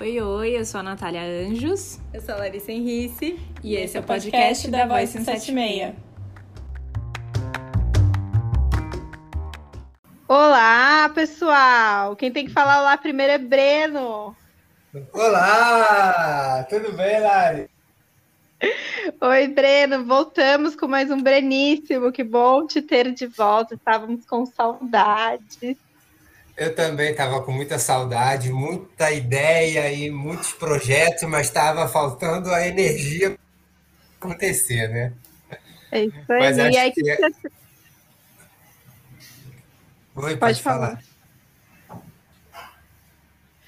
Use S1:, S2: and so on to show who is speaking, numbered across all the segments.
S1: Oi, oi, eu sou a Natália Anjos.
S2: Eu sou a Larissa Henrice.
S1: E, esse é o podcast, podcast da Voice 176.
S2: Olá, pessoal! Quem tem que falar lá primeiro é Breno.
S3: Olá! Tudo bem, Lari?
S2: Oi, Breno, voltamos com mais um Breníssimo. Que bom te ter de volta. Estávamos com saudade.
S3: Eu também estava com muita saudade, muita ideia e muitos projetos, mas estava faltando a energia para acontecer, né?
S2: É isso aí. Mas acho e aí, que... É Oi,
S3: pode, pode falar. falar.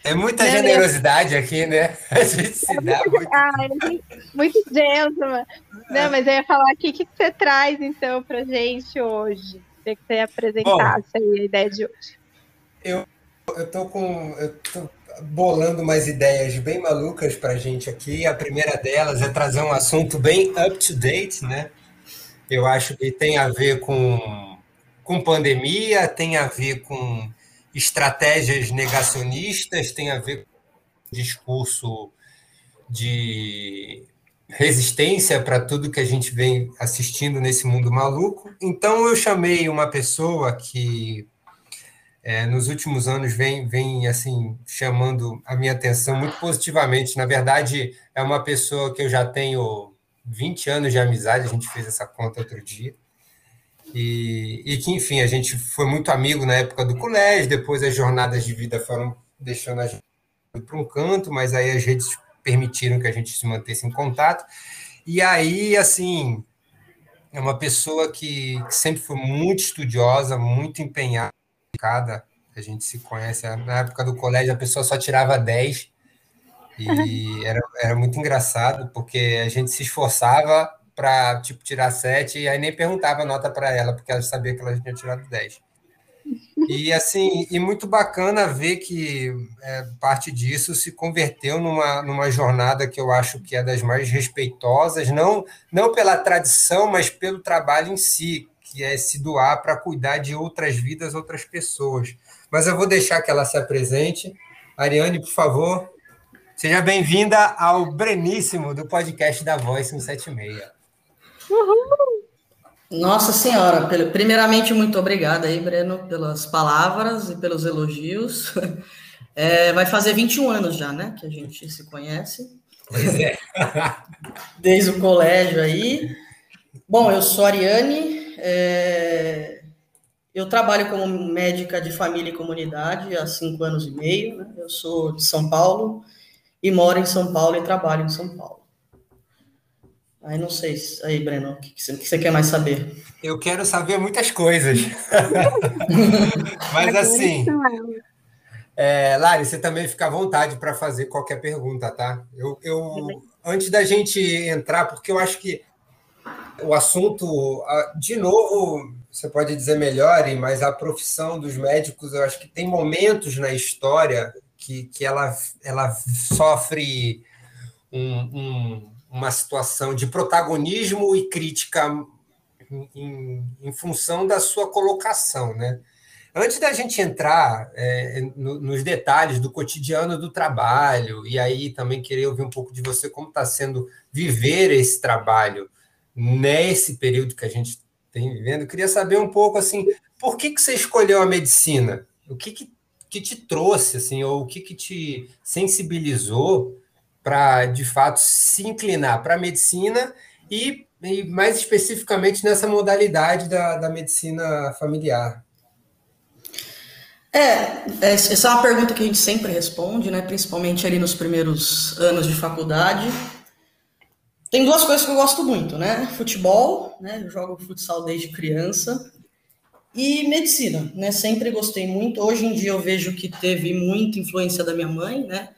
S3: É muita generosidade aqui, né? A gente se dá muito.
S2: Ah, muito gentleman. Não, mas eu ia falar aqui o que você traz, então, pra gente hoje. Queria que você apresentasse Bom, aí a ideia de hoje.
S3: Eu, eu com. Eu tô bolando umas ideias bem malucas pra gente aqui. A primeira delas é trazer um assunto bem up to date, né? Eu acho que tem a ver com, com pandemia, tem a ver com estratégias negacionistas, tem a ver com discurso de resistência para tudo que a gente vem assistindo nesse mundo maluco. Então eu chamei uma pessoa que é, nos últimos anos vem, vem assim chamando a minha atenção muito positivamente. Na verdade, é uma pessoa que eu já tenho 20 anos de amizade, a gente fez essa conta outro dia. E, e que, enfim, a gente foi muito amigo na época do colégio, depois as jornadas de vida foram deixando a gente para um canto, mas aí as redes permitiram que a gente se mantesse em contato. E aí, assim, é uma pessoa que, que sempre foi muito estudiosa, muito empenhada. A gente se conhece, na época do colégio a pessoa só tirava 10, e era, era muito engraçado, porque a gente se esforçava para tipo, tirar 7 e aí nem perguntava a nota para ela, porque ela sabia que ela tinha tirado 10. E assim, e muito bacana ver que é, parte disso se converteu numa, numa jornada que eu acho que é das mais respeitosas, não, não pela tradição, mas pelo trabalho em si, que é se doar para cuidar de outras vidas, outras pessoas. Mas eu vou deixar que ela se apresente. Ariane, por favor, seja bem-vinda ao Breníssimo do podcast da Voz 176.
S4: Uhul. Nossa Senhora, primeiramente, muito obrigada aí, Breno, pelas palavras e pelos elogios. É, vai fazer 21 anos já, né, que a gente se conhece.
S3: Pois é.
S4: Desde o colégio aí. Bom, eu sou Ariane, é, eu trabalho como médica de família e comunidade há cinco anos e meio. Né? Eu sou de São Paulo e moro em São Paulo e trabalho em São Paulo. Aí não sei. Aí, Breno, o que, você quer mais saber?
S3: Eu quero saber muitas coisas. Mas assim. É, Lari, você também fica à vontade para fazer qualquer pergunta, tá? Eu, eu, antes da gente entrar, porque eu acho que o assunto, de novo, você pode dizer melhor, mas a profissão dos médicos, eu acho que tem momentos na história que, que ela, ela sofre um, um uma situação de protagonismo e crítica em, em, função da sua colocação, né? Antes da gente entrar é, no, nos detalhes do cotidiano do trabalho, e aí também querer ouvir um pouco de você como está sendo viver esse trabalho nesse período que a gente tem vivendo, eu queria saber um pouco assim, por que, que você escolheu a medicina? O que, que, que te trouxe, assim, ou o que, que te sensibilizou para, de fato, se inclinar para a medicina e, e, mais especificamente, nessa modalidade da, da medicina familiar?
S4: É, é, essa é uma pergunta que a gente sempre responde, né, principalmente ali nos primeiros anos de faculdade. Tem duas coisas que eu gosto muito, né? Futebol, né? Eu jogo futsal desde criança. E medicina, né? Sempre gostei muito. Hoje em dia eu vejo que teve muita influência da minha mãe, né?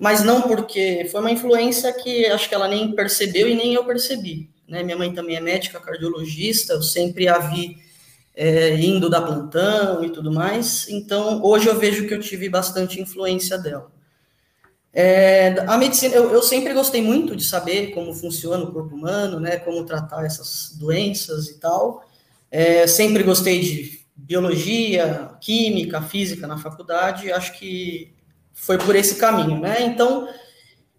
S4: mas não porque foi uma influência que acho que ela nem percebeu e nem eu percebi. Né? Minha mãe também é médica, cardiologista, eu sempre a vi é, indo da plantão e tudo mais, então hoje eu vejo que eu tive bastante influência dela. É, a medicina, eu, eu, sempre gostei muito de saber como funciona o corpo humano, né, como tratar essas doenças e tal. É, sempre gostei de biologia, química, física na faculdade. Acho que foi por esse caminho, né? Então,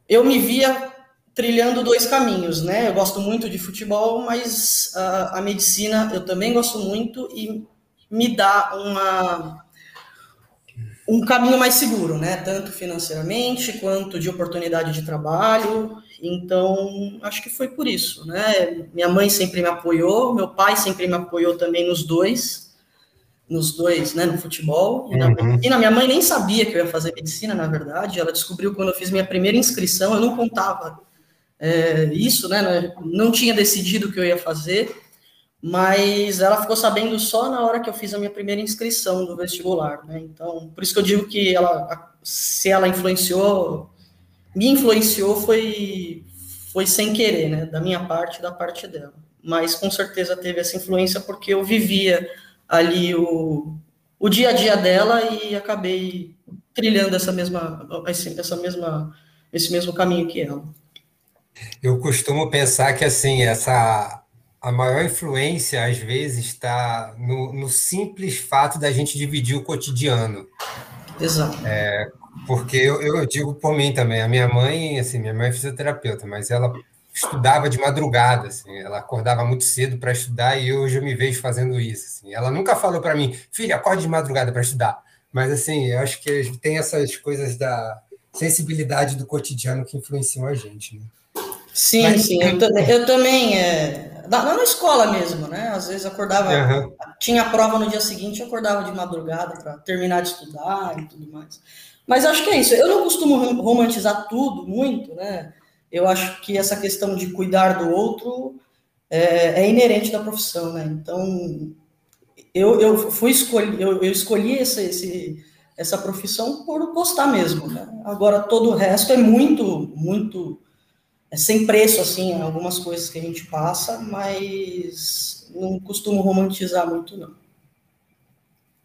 S4: eu me via trilhando dois caminhos, né? Eu gosto muito de futebol, mas a, a medicina eu também gosto muito e me dá uma um caminho mais seguro, né? Tanto financeiramente quanto de oportunidade de trabalho. Então, acho que foi por isso, né? Minha mãe sempre me apoiou, meu pai sempre me apoiou também nos dois, nos dois, né? No futebol e na uhum. medicina. Minha mãe nem sabia que eu ia fazer medicina, na verdade. Ela descobriu quando eu fiz minha primeira inscrição. Eu não contava é, isso, né? Não tinha decidido o que eu ia fazer mas ela ficou sabendo só na hora que eu fiz a minha primeira inscrição do vestibular, né? Então, por isso que eu digo que ela, se ela influenciou, me influenciou foi foi sem querer, né? Da minha parte, da parte dela. Mas com certeza teve essa influência porque eu vivia ali o, o dia a dia dela e acabei trilhando essa mesma essa mesma esse mesmo caminho que ela.
S3: Eu costumo pensar que assim essa a maior influência, às vezes, está no, no, simples fato da gente dividir o cotidiano.
S4: Exato.
S3: É, porque eu, eu, digo por mim também, a minha mãe, assim, minha mãe é fisioterapeuta, mas ela estudava de madrugada, assim, ela acordava muito cedo para estudar e hoje eu me vejo fazendo isso. Assim. Ela nunca falou para mim, filha, acorde de madrugada para estudar. Mas, assim, eu acho que tem essas coisas da sensibilidade do cotidiano que influenciam a gente, né?
S4: Sim, Mas, sim, eu, eu também, é, na, na, escola mesmo, né? Às vezes acordava, uhum. tinha prova no dia seguinte, eu acordava de madrugada para terminar de estudar e tudo mais. Mas acho que é isso. Eu não costumo romantizar tudo muito, né? Eu acho que essa questão de cuidar do outro é, é inerente da profissão, né? Então, eu, eu fui escolhi, eu, eu escolhi esse, esse, essa profissão por gostar mesmo, né? Agora todo o resto é muito, muito é sem preço, assim, algumas coisas que a gente passa, mas não costumo romantizar muito, não.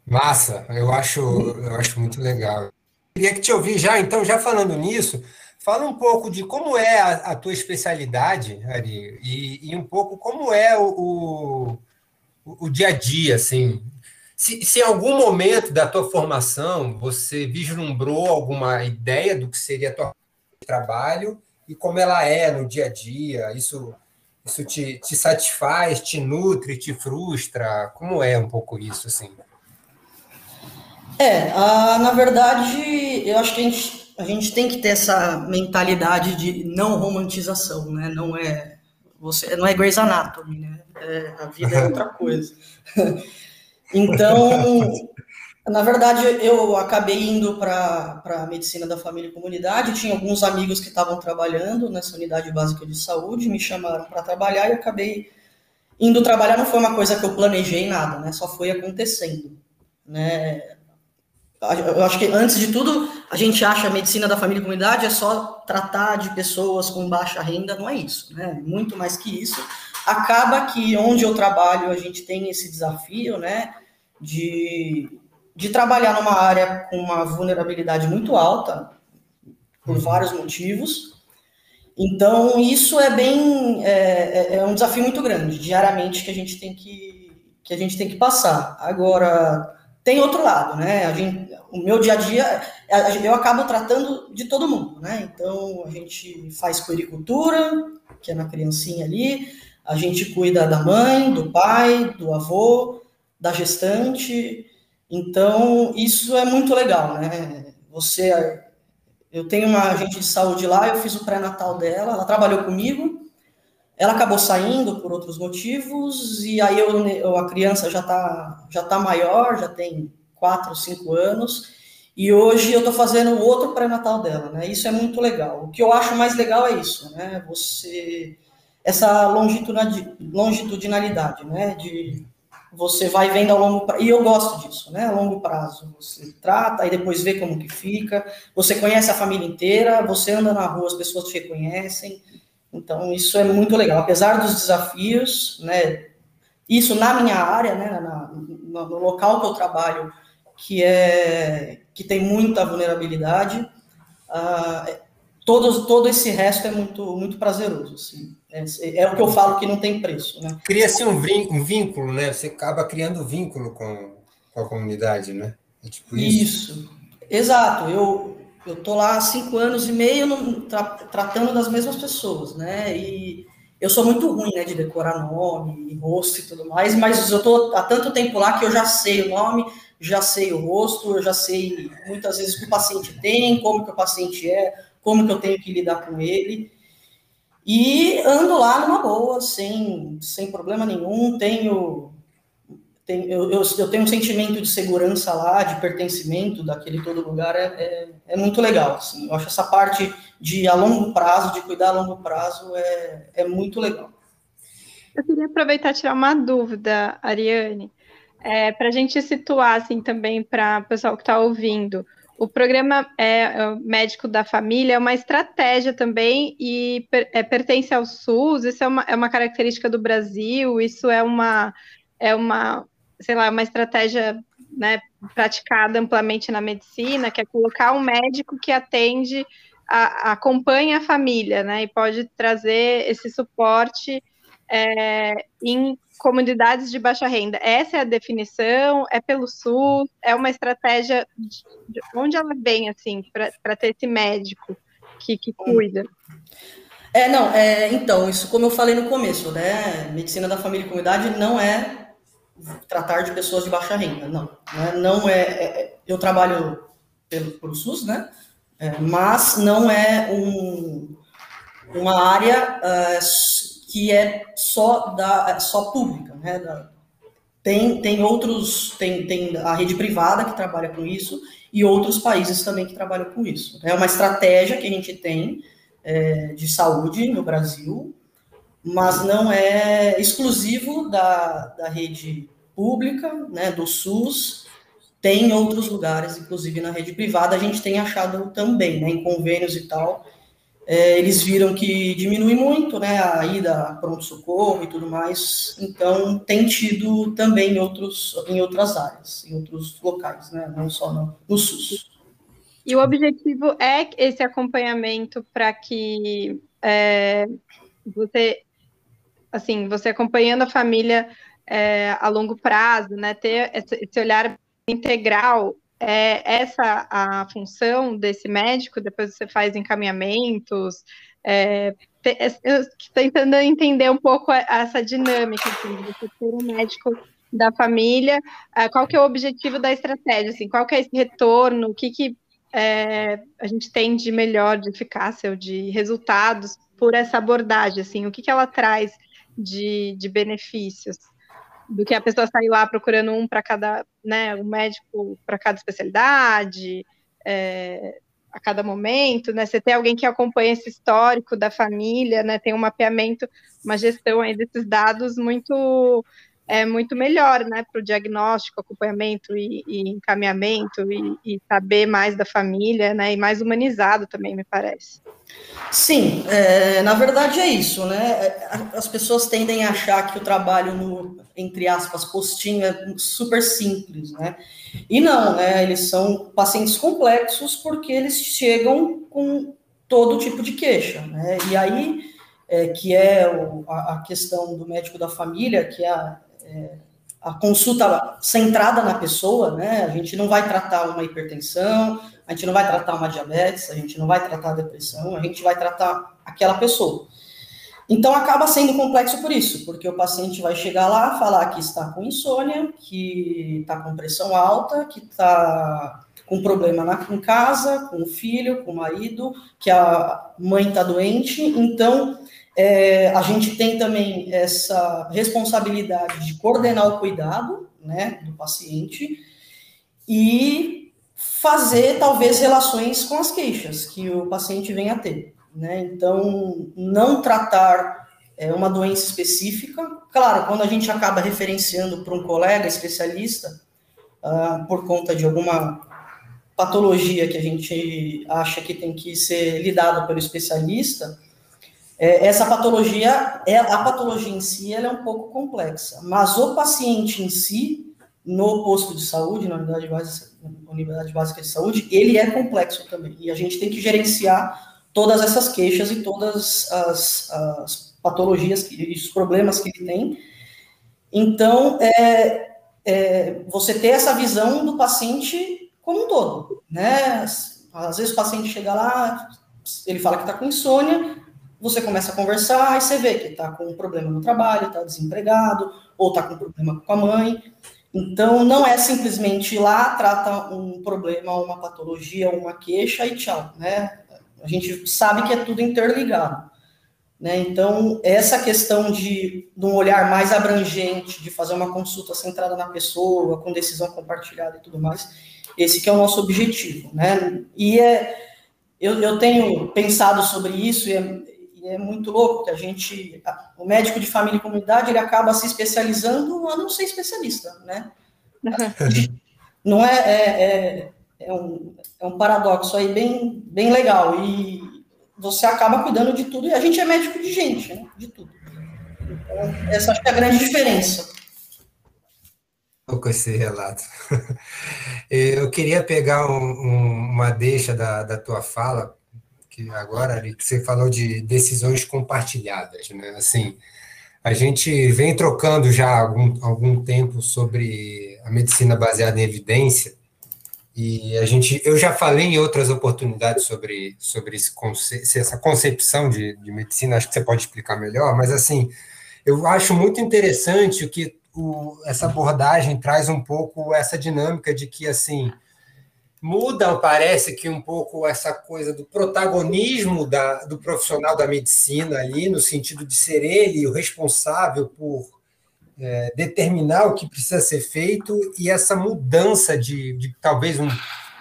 S3: Massa, eu acho, eu acho muito legal. Queria que te ouvir já, então, já falando nisso, fala um pouco de como é a, a tua especialidade, Ari, e, e, um pouco como é o, o, o dia a dia, assim. Se, se, em algum momento da tua formação você vislumbrou alguma ideia do que seria tua trabalho e como ela é no dia a dia. Isso, isso te, te satisfaz, te nutre, te frustra? Como é um pouco isso, assim?
S4: É, a, na verdade, eu acho que a gente, a gente tem que ter essa mentalidade de não romantização, né? Não é você, não é Grey's Anatomy, né? É, a vida é outra coisa. então, na verdade, eu acabei indo para a medicina da família e comunidade. Tinha alguns amigos que estavam trabalhando nessa unidade básica de saúde, me chamaram para trabalhar e acabei indo trabalhar. Não foi uma coisa que eu planejei nada, né? Só foi acontecendo, né? Eu acho que antes de tudo, a gente acha a medicina da família e comunidade é só tratar de pessoas com baixa renda, não é isso, né? Muito mais que isso. Acaba que onde eu trabalho a gente tem esse desafio, né? De de trabalhar numa área com uma vulnerabilidade muito alta, por uhum. vários motivos. Então, isso é bem. É, é, é, um desafio muito grande, diariamente, que a gente tem que, que, a gente tem que passar. Agora, tem outro lado, né? A gente, o meu dia a dia, eu acabo tratando de todo mundo, né? Então, a gente faz puericultura, que é na criancinha ali, a gente cuida da mãe, do pai, do avô, da gestante. Então, isso é muito legal, né? Você, eu tenho uma agente de saúde lá, eu fiz o pré-natal dela, ela trabalhou comigo, ela acabou saindo por outros motivos, e aí eu, a criança já está já tá maior, já tem 4, 5 anos, e hoje eu estou fazendo outro pré-natal dela, né? Isso é muito legal. O que eu acho mais legal é isso, né? Você essa longitudinalidade, né? De você vai vendo ao longo prazo, e eu gosto disso, né? A longo prazo. Você trata e depois vê como que fica. Você conhece a família inteira, você anda na rua, as pessoas te reconhecem. Então, isso é muito legal. Apesar dos desafios, né? Isso na minha área, né? Na, no, no local que eu trabalho, que é que tem muita vulnerabilidade, uh, todo, todo esse resto é muito, muito prazeroso. Assim. É, é, o que eu falo que não tem preço. Né?
S3: Cria-se um, um, vínculo, né? Você acaba criando vínculo com, com a comunidade, né?
S4: É tipo isso. isso. Exato. Eu, tô lá há cinco anos e meio no, tra, tratando das mesmas pessoas, né? E eu sou muito ruim, né, de decorar nome, rosto e tudo mais, mas eu tô há tanto tempo lá que eu já sei o nome, já sei o rosto, eu já sei muitas vezes o que o paciente tem, como que o paciente é, como que eu tenho que lidar com ele. E ando lá numa boa, sem, sem problema nenhum, tenho tem, eu, eu, eu, tenho um sentimento de segurança lá, de pertencimento daquele todo lugar, é, é, é, muito legal. Assim. Eu acho essa parte de a longo prazo, de cuidar a longo prazo, é, é muito legal.
S2: Eu queria aproveitar e tirar uma dúvida, Ariane, é, para a gente situar assim, também para o pessoal que está ouvindo. O programa é, é médico da família é uma estratégia também e per, é, pertence ao SUS. Isso é uma, é uma característica do Brasil. Isso é uma é uma sei lá, uma estratégia né, praticada amplamente na medicina, que é colocar um médico que atende, a, acompanha a família, né, e pode trazer esse suporte é, em comunidades de baixa renda. Essa é a definição, é pelo SUS, é uma estratégia de, de onde ela vem, assim, para ter esse médico que, que cuida.
S4: É, não, é, então, isso como eu falei no começo, né, medicina da família e comunidade não é tratar de pessoas de baixa renda. Não, né? não é, é, é, Eu trabalho pelo, pelo SUS, né? É, mas não é um, uma área uh, que é só da é só pública, né? Tem, tem outros, tem, tem a rede privada que trabalha com isso e outros países também que trabalham com isso. É uma estratégia que a gente tem é, de saúde no Brasil, mas não é exclusivo da, da rede pública, né, do SUS, tem em outros lugares, inclusive na rede privada, a gente tem achado também, né, em convênios e tal, é, eles viram que diminui muito, né, a ida pronto-socorro e tudo mais, então tem tido também em, outros, em outras áreas, em outros locais, né, não só no, no SUS.
S2: E o objetivo é esse acompanhamento para que é, você assim, você acompanhando a família é, a longo prazo, né, ter esse olhar integral, é essa a função desse médico, depois você faz encaminhamentos, é, tentando entender um pouco essa dinâmica, assim, de ter um médico da família, é, qual que é o objetivo da estratégia, assim, qual que é esse retorno, o que, que é, a gente tem de melhor, de eficácia ou de resultados por essa abordagem, assim, o que, que ela traz de, de benefícios do que a pessoa sair lá procurando um para cada, né, um médico para cada especialidade, é, a cada momento, né? Você tem alguém que acompanha esse histórico da família, né? Tem um mapeamento, uma gestão aí desses dados muito é muito melhor, né, para o diagnóstico, acompanhamento e, e encaminhamento e, e, saber mais da família, né, e mais humanizado também, me parece.
S4: Sim, é, na verdade é isso, né, as pessoas tendem a achar que o trabalho no, entre aspas, postinho é super simples, né, e não, né, eles são pacientes complexos porque eles chegam com todo tipo de queixa, né, e aí, é, que é o, a, a questão do médico da família, que é a a consulta centrada na pessoa, né? A gente não vai tratar uma hipertensão, a gente não vai tratar uma diabetes, a gente não vai tratar a depressão, a gente vai tratar aquela pessoa. Então acaba sendo complexo por isso, porque o paciente vai chegar lá, falar que está com insônia, que está com pressão alta, que está com problema na, em casa, com o filho, com o marido, que a mãe está doente. Então é, a gente tem também essa responsabilidade de coordenar o cuidado né, do paciente e fazer, talvez, relações com as queixas que o paciente vem a ter. Né? Então, não tratar é, uma doença específica. Claro, quando a gente acaba referenciando para um colega especialista, uh, por conta de alguma patologia que a gente acha que tem que ser lidada pelo especialista, é, essa patologia, é, a patologia em si, ela é um pouco complexa, mas o paciente em si, no posto de saúde, na unidade básica, unidade básica de saúde, ele é complexo também, e a gente tem que gerenciar todas essas queixas e todas as, as patologias e os problemas que ele tem. Então, é, é, você ter essa visão do paciente como um todo, né? Às vezes o paciente chega lá, ele fala que está com insônia, você começa a conversar e você vê que está com um problema no trabalho, está desempregado, ou está com um problema com a mãe. Então, não é simplesmente ir lá, trata um problema, uma patologia, uma queixa e tchau, né? A gente sabe que é tudo interligado. Né? Então, essa questão de, de um olhar mais abrangente, de fazer uma consulta centrada na pessoa, com decisão compartilhada e tudo mais, esse que é o nosso objetivo. Né? E é, eu, eu tenho pensado sobre isso, e é, é muito louco que a gente, o médico de família e comunidade, ele acaba se especializando a não ser especialista, né? Não é, é, é, é, um, é um paradoxo aí bem, bem legal, e você acaba cuidando de tudo, e a gente é médico de gente, né? De tudo. Então, essa acho que é a grande diferença.
S3: Com esse relato. Eu queria pegar um, um, uma deixa da, da tua fala, que agora que você falou de decisões compartilhadas, né? Assim, a gente vem trocando já algum, algum tempo sobre a medicina baseada em evidência, e a gente, eu já falei em outras oportunidades sobre, sobre esse conce, essa concepção de, de medicina, acho que você pode explicar melhor, mas assim, eu acho muito interessante o que o, essa abordagem traz um pouco essa dinâmica de que assim muda, parece que um pouco essa coisa do protagonismo da, do profissional da medicina ali, no sentido de ser ele o responsável por é, determinar o que precisa ser feito e essa mudança de, de talvez um,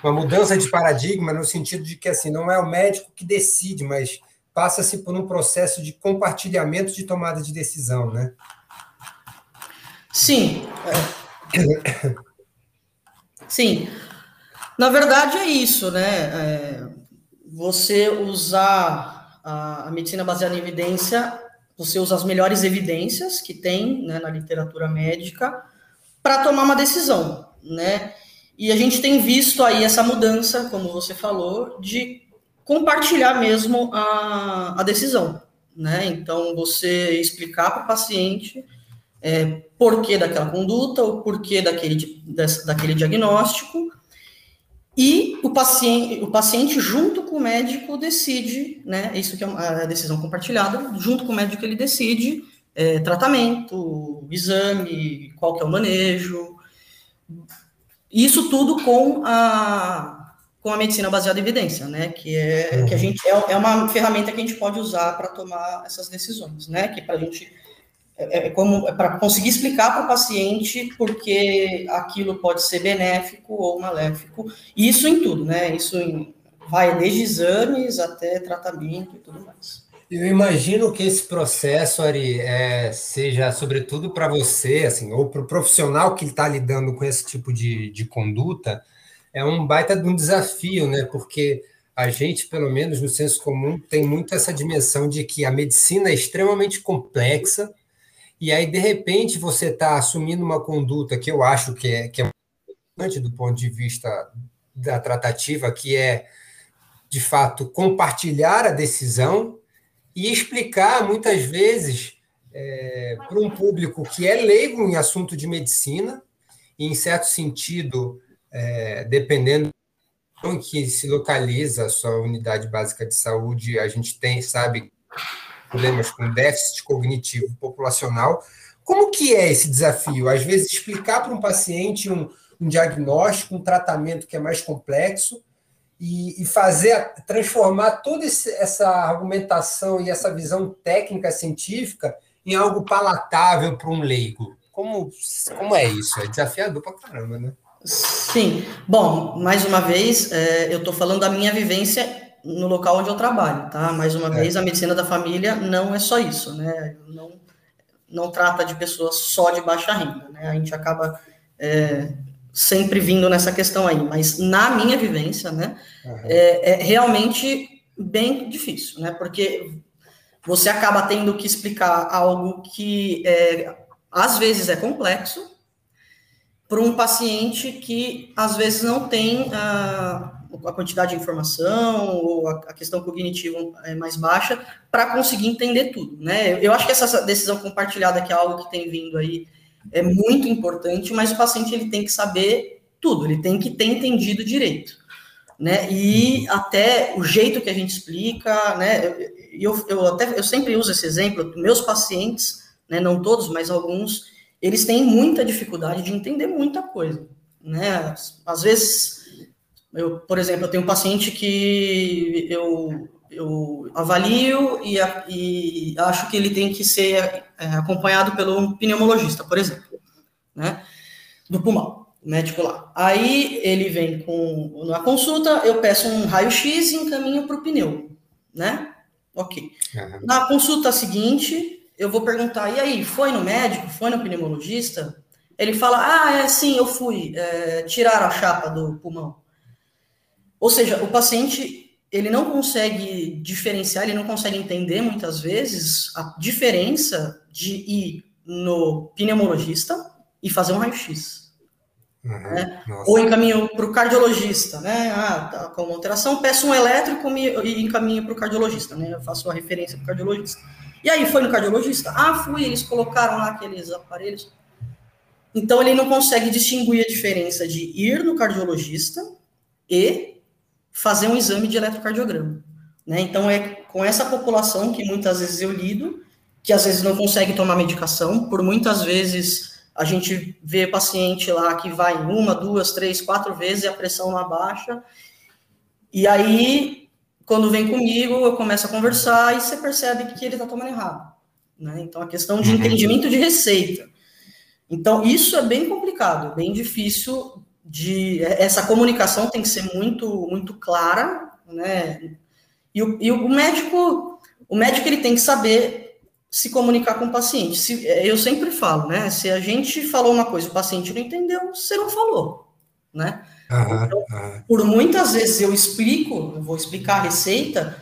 S3: uma mudança de paradigma no sentido de que assim não é o médico que decide, mas passa-se por um processo de compartilhamento de tomada de decisão, né?
S4: Sim. Sim. Na verdade é isso, né? É, você usar a, medicina baseada em evidência, você usa as melhores evidências que tem né, na literatura médica para tomar uma decisão, né? E a gente tem visto aí essa mudança, como você falou, de compartilhar mesmo a, a decisão, né? Então, você explicar para o paciente é, porquê daquela conduta, o porquê daquele, daquele diagnóstico, e o paciente, o paciente, junto com o médico, decide, né? Isso que é a decisão compartilhada, junto com o médico ele decide é, tratamento, exame, qual que é o manejo. Isso tudo com a, com a medicina baseada em evidência, né? Que é, que a gente, é, é uma ferramenta que a gente pode usar para tomar essas decisões, né? Que para a gente é, é como é para conseguir explicar para o paciente porque aquilo pode ser benéfico ou maléfico. Isso em tudo, né? Isso em, vai desde exames até tratamento e tudo mais.
S3: Eu imagino que esse processo, Ari, é, seja sobretudo para você, assim, ou para o profissional que está lidando com esse tipo de, de conduta, é um baita de um desafio, né? Porque a gente, pelo menos no senso comum, tem muito essa dimensão de que a medicina é extremamente complexa, e aí, de repente, você está assumindo uma conduta que eu acho que é, que é importante do ponto de vista da tratativa, que é, de fato, compartilhar a decisão e explicar, muitas vezes, é, para um público que é leigo em assunto de medicina, e, em certo sentido, é, dependendo em que se localiza a sua unidade básica de saúde, a gente tem, sabe, problemas com déficit cognitivo populacional. Como que é esse desafio? Às vezes, explicar para um paciente um, um diagnóstico, um tratamento que é mais complexo e, e fazer, transformar toda esse, essa argumentação e essa visão técnica científica em algo palatável para um leigo. Como, como é isso? É desafiador para caramba, né?
S4: Sim. Bom, mais uma vez, é, eu estou falando da minha vivência no local onde eu trabalho, tá? Mais uma é. vez, a medicina da família não é só isso, né? Não, não trata de pessoas só de baixa renda, né? A gente acaba é, sempre vindo nessa questão aí, mas na minha vivência, né, uhum. é, é realmente bem difícil, né? Porque você acaba tendo que explicar algo que é, às vezes é complexo para um paciente que às vezes não tem ah, a quantidade de informação ou a, questão cognitiva é mais baixa para conseguir entender tudo, né? Eu acho que essa decisão compartilhada, que é algo que tem vindo aí, é muito importante, mas o paciente ele tem que saber tudo, ele tem que ter entendido direito. né? E até o jeito que a gente explica, né? Eu, eu até eu sempre uso esse exemplo. Meus pacientes, né? Não todos, mas alguns, eles têm muita dificuldade de entender muita coisa, né? Às vezes, eu, por exemplo, eu tenho um paciente que eu eu avalio e, e, acho que ele tem que ser é, acompanhado pelo pneumologista, por exemplo, né? Do pulmão médico lá. Aí ele vem com na consulta, eu peço um raio-x e encaminho para o pneu, né? Ok. Uhum. Na consulta seguinte, eu vou perguntar: e aí, foi no médico? Foi no pneumologista? Ele fala: ah, é sim, eu fui. É, tiraram a chapa do pulmão. Ou seja, o paciente ele não consegue diferenciar, ele não consegue entender muitas vezes a diferença de ir no pneumologista e fazer um raio-x. Uhum, né? Ou encaminho para o cardiologista, né? Ah, tá com uma alteração, peço um elétrico e encaminho para o cardiologista, né? Eu faço a referência para o cardiologista. E aí, foi no cardiologista? Ah, fui, eles colocaram lá aqueles aparelhos. Então, ele não consegue distinguir a diferença de ir no cardiologista e fazer um exame de eletrocardiograma. Né? Então, é com essa população que muitas vezes eu lido, que às vezes não consegue tomar medicação, por muitas vezes a gente vê paciente lá que vai uma, duas, três, quatro vezes e a pressão não abaixa. E aí, quando vem comigo, eu começo a conversar e você percebe que ele está tomando errado. Né? Então, a questão de uhum. entendimento de receita. Então, isso é bem complicado, bem difícil de... Essa comunicação tem que ser muito, muito clara, né? E o, e o médico, o médico ele tem que saber se comunicar com o paciente. Se, eu sempre falo, né? Se a gente falou uma coisa o paciente não entendeu, você não falou, né? então, Por muitas vezes eu explico, eu vou explicar a receita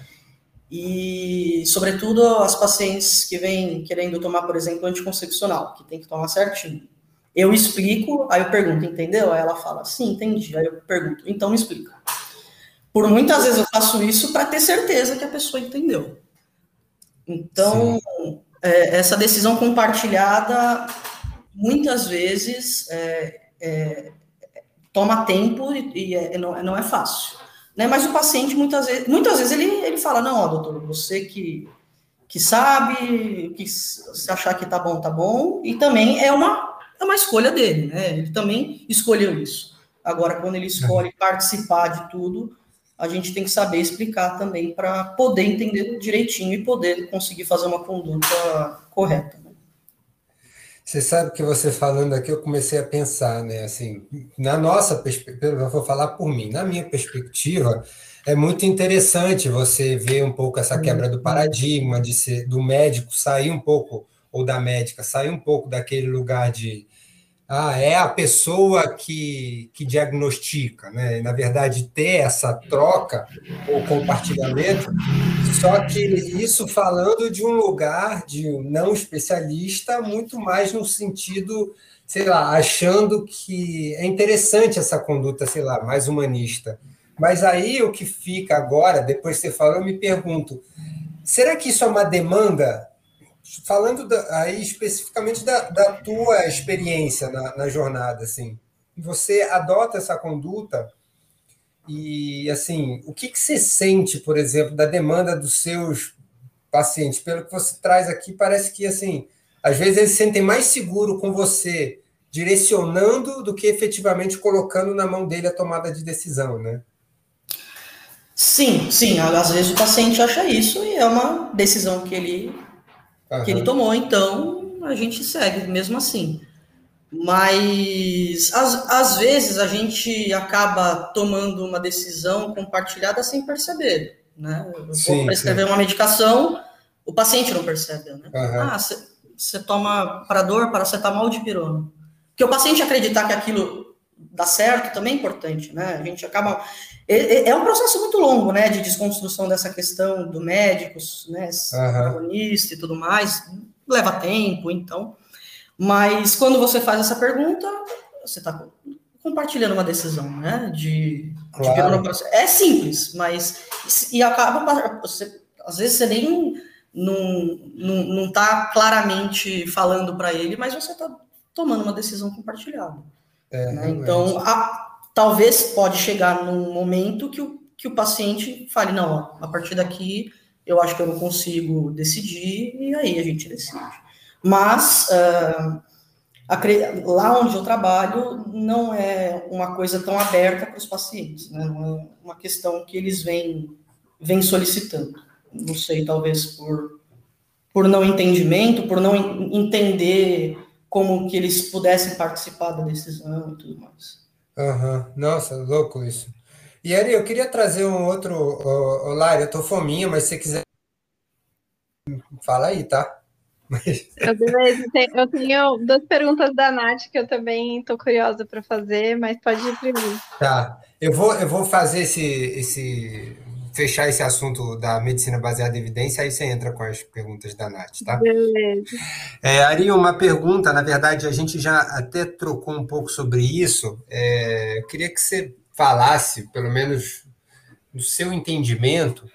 S4: e, sobretudo, as pacientes que vêm querendo tomar, por exemplo, anticoncepcional, que tem que tomar certinho. Eu explico, aí eu pergunto, entendeu? Aí ela fala, sim, entendi. Aí eu pergunto, então me explica. Por muitas vezes eu faço isso para ter certeza que a pessoa entendeu. Então, é, essa decisão compartilhada, muitas vezes, é, é, toma tempo e, e é, não, não, é fácil. Né? Mas o paciente, muitas vezes, muitas vezes ele, ele fala, não, ó, doutor, você que, que sabe, que se achar que tá bom, tá bom, e também é uma, é uma escolha dele, né? Ele também escolheu isso. Agora, quando ele escolhe participar de tudo, a gente tem que saber explicar também para poder entender direitinho e poder conseguir fazer uma conduta correta. Né?
S3: Você sabe que você falando aqui, eu comecei a pensar, né? Assim, na nossa perspectiva, eu vou falar por mim, na minha perspectiva, é muito interessante você ver um pouco essa quebra do paradigma de ser do médico sair um pouco ou da médica sair um pouco daquele lugar de ah, é a pessoa que, que diagnostica, né? Na verdade, ter essa troca ou compartilhamento, só que isso falando de um lugar de não especialista, muito mais no sentido, sei lá, achando que é interessante essa conduta, sei lá, mais humanista. Mas aí o que fica agora, depois que você falou, eu me pergunto: será que isso é uma demanda falando da, aí especificamente da, da tua experiência na, na, jornada, assim, você adota essa conduta e, assim, o que, que você sente, por exemplo, da demanda dos seus pacientes? Pelo que você traz aqui, parece que, assim, às vezes eles se sentem mais seguro com você direcionando do que efetivamente colocando na mão dele a tomada de decisão, né?
S4: Sim, sim. Às vezes o paciente acha isso e é uma decisão que ele uhum. que ele tomou, então a gente segue mesmo assim. Mas às, às vezes a gente acaba tomando uma decisão compartilhada sem perceber. Né? Eu sim, vou prescrever sim. uma medicação, o paciente não percebe. Né? Uhum. Ah, você toma para dor, paracetamol de pirona. Porque o paciente acreditar que aquilo dá certo também é importante, né? A gente acaba é um processo muito longo, né, de desconstrução dessa questão do médico, né, uhum. e tudo mais, leva tempo, então. Mas quando você faz essa pergunta, você está compartilhando uma decisão, né, de, claro. de é simples, mas e acaba você, às vezes você nem não não, não tá claramente falando para ele, mas você está tomando uma decisão compartilhada. É, né? Então, a, talvez pode chegar num momento que o, que o paciente fale, não, a partir daqui eu acho que eu não consigo decidir, e aí a gente decide. Mas uh, lá onde eu trabalho não é uma coisa tão aberta para os pacientes, né? não é uma questão que eles vêm, vêm solicitando. Não sei, talvez por, por não entendimento, por não entender como que eles pudessem participar da decisão e tudo mais.
S3: Uhum. Nossa, louco isso. E Ari, eu queria trazer um outro. Ô, Lari, eu tô fominha, mas se você quiser. Fala aí, tá?
S2: Mas... Eu, eu tenho duas perguntas da Nath que eu também estou curiosa para fazer, mas pode ir primeiro.
S3: Tá. Eu vou, eu vou fazer esse, esse. Fechar esse assunto da medicina baseada em evidência, aí você entra com as perguntas da Nath, tá?
S2: Beleza.
S3: É, Ari, uma pergunta, na verdade, a gente já até trocou um pouco sobre isso. É, eu queria que você falasse, pelo menos no seu entendimento,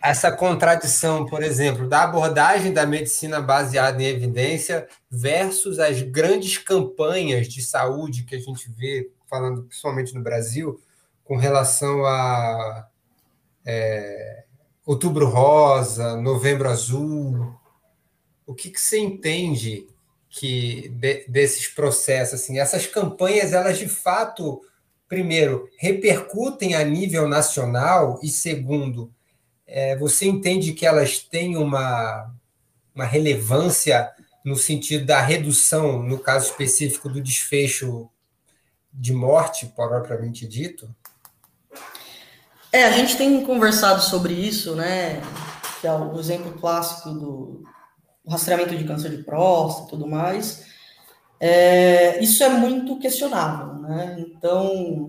S3: essa contradição, por exemplo, da abordagem da medicina baseada em evidência versus as grandes campanhas de saúde que a gente vê, falando principalmente no Brasil, com relação a é, Outubro Rosa, Novembro Azul. O que, que você entende que de, desses processos? Assim, essas campanhas, elas de fato primeiro, repercutem a nível nacional e, segundo, é, você entende que elas têm uma, uma relevância no sentido da redução, no caso específico do desfecho de morte, propriamente dito?
S4: É, a gente tem conversado sobre isso, né? Que é o exemplo clássico do rastreamento de câncer de próstata e tudo mais. É, isso é muito questionável, né? Então,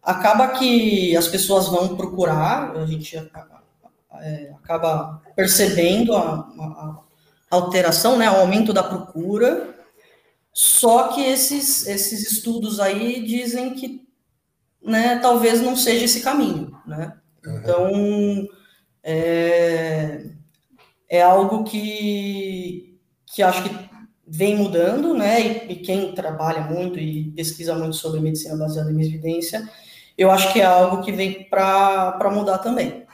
S4: acaba que as pessoas vão procurar, a gente é, acaba percebendo a, a, a, alteração, né, o aumento da procura, só que esses, esses estudos aí dizem que né, talvez não seja esse caminho, né? Então, é, é algo que, que acho que vem mudando, né? E, e, quem trabalha muito e pesquisa muito sobre medicina baseada em evidência, eu acho que é algo que vem para mudar também.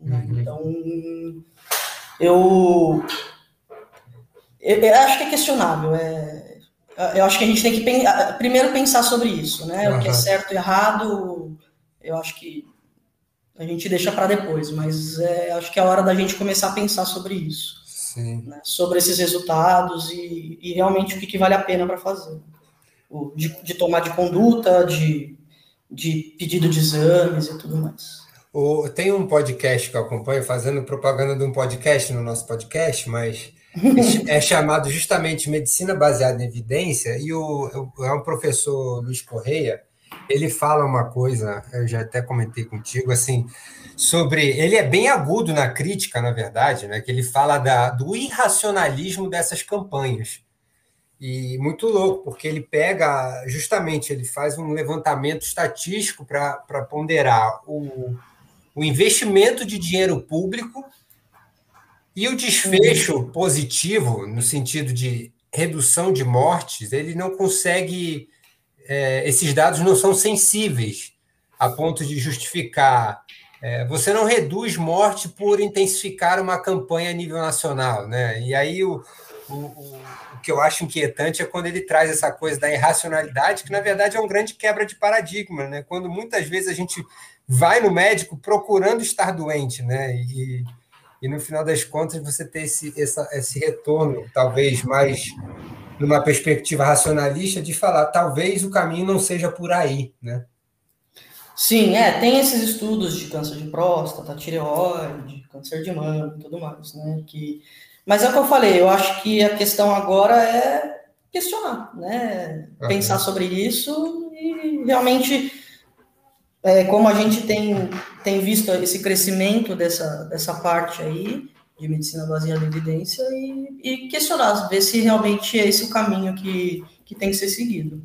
S4: Né? Uhum. Então, eu, eu, eu, acho que é questionável. É, eu acho que a gente tem que primeiro pensar sobre isso, né? Uhum. O que é certo e errado, eu acho que a gente deixa para depois, mas é, acho que é a hora da gente começar a pensar sobre isso né, sobre esses resultados e, e, realmente o que, que vale a pena para fazer. O, de, de, tomar de conduta, de, de pedido de exames e tudo mais.
S3: O, tem um podcast que eu acompanho, fazendo propaganda de um podcast no nosso podcast, mas é chamado justamente Medicina Baseada em Evidência, e o, é um professor Luiz Correia, ele fala uma coisa, eu já até comentei contigo, assim, sobre. Ele é bem agudo na crítica, na verdade, né? Que ele fala da, do irracionalismo dessas campanhas. E muito louco, porque ele pega, justamente, ele faz um levantamento estatístico para ponderar o, o investimento de dinheiro público e o desfecho uhum. positivo, no sentido de redução de mortes, ele não consegue. É, esses dados não são sensíveis a ponto de justificar é, você não reduz morte por intensificar uma campanha a nível nacional, né? E aí o, o, o, que eu acho inquietante é quando ele traz essa coisa da irracionalidade, que na verdade é um grande quebra de paradigma, né? Quando muitas vezes a gente vai no médico procurando estar doente, né? E, e no final das contas você ter esse, essa, esse retorno, talvez mais numa perspectiva racionalista, de falar talvez o caminho não seja por aí, né?
S4: Sim, é, tem esses estudos de câncer de próstata, tireoide, câncer de mama e tudo mais, né? Que, mas é o que eu falei, eu acho que a questão agora é questionar, né? Uhum. Pensar sobre isso e realmente, é, como a gente tem, tem visto esse crescimento dessa, dessa parte aí, de medicina baseada em evidência, e, e questionar, ver se realmente é esse o caminho que, que tem que ser seguido.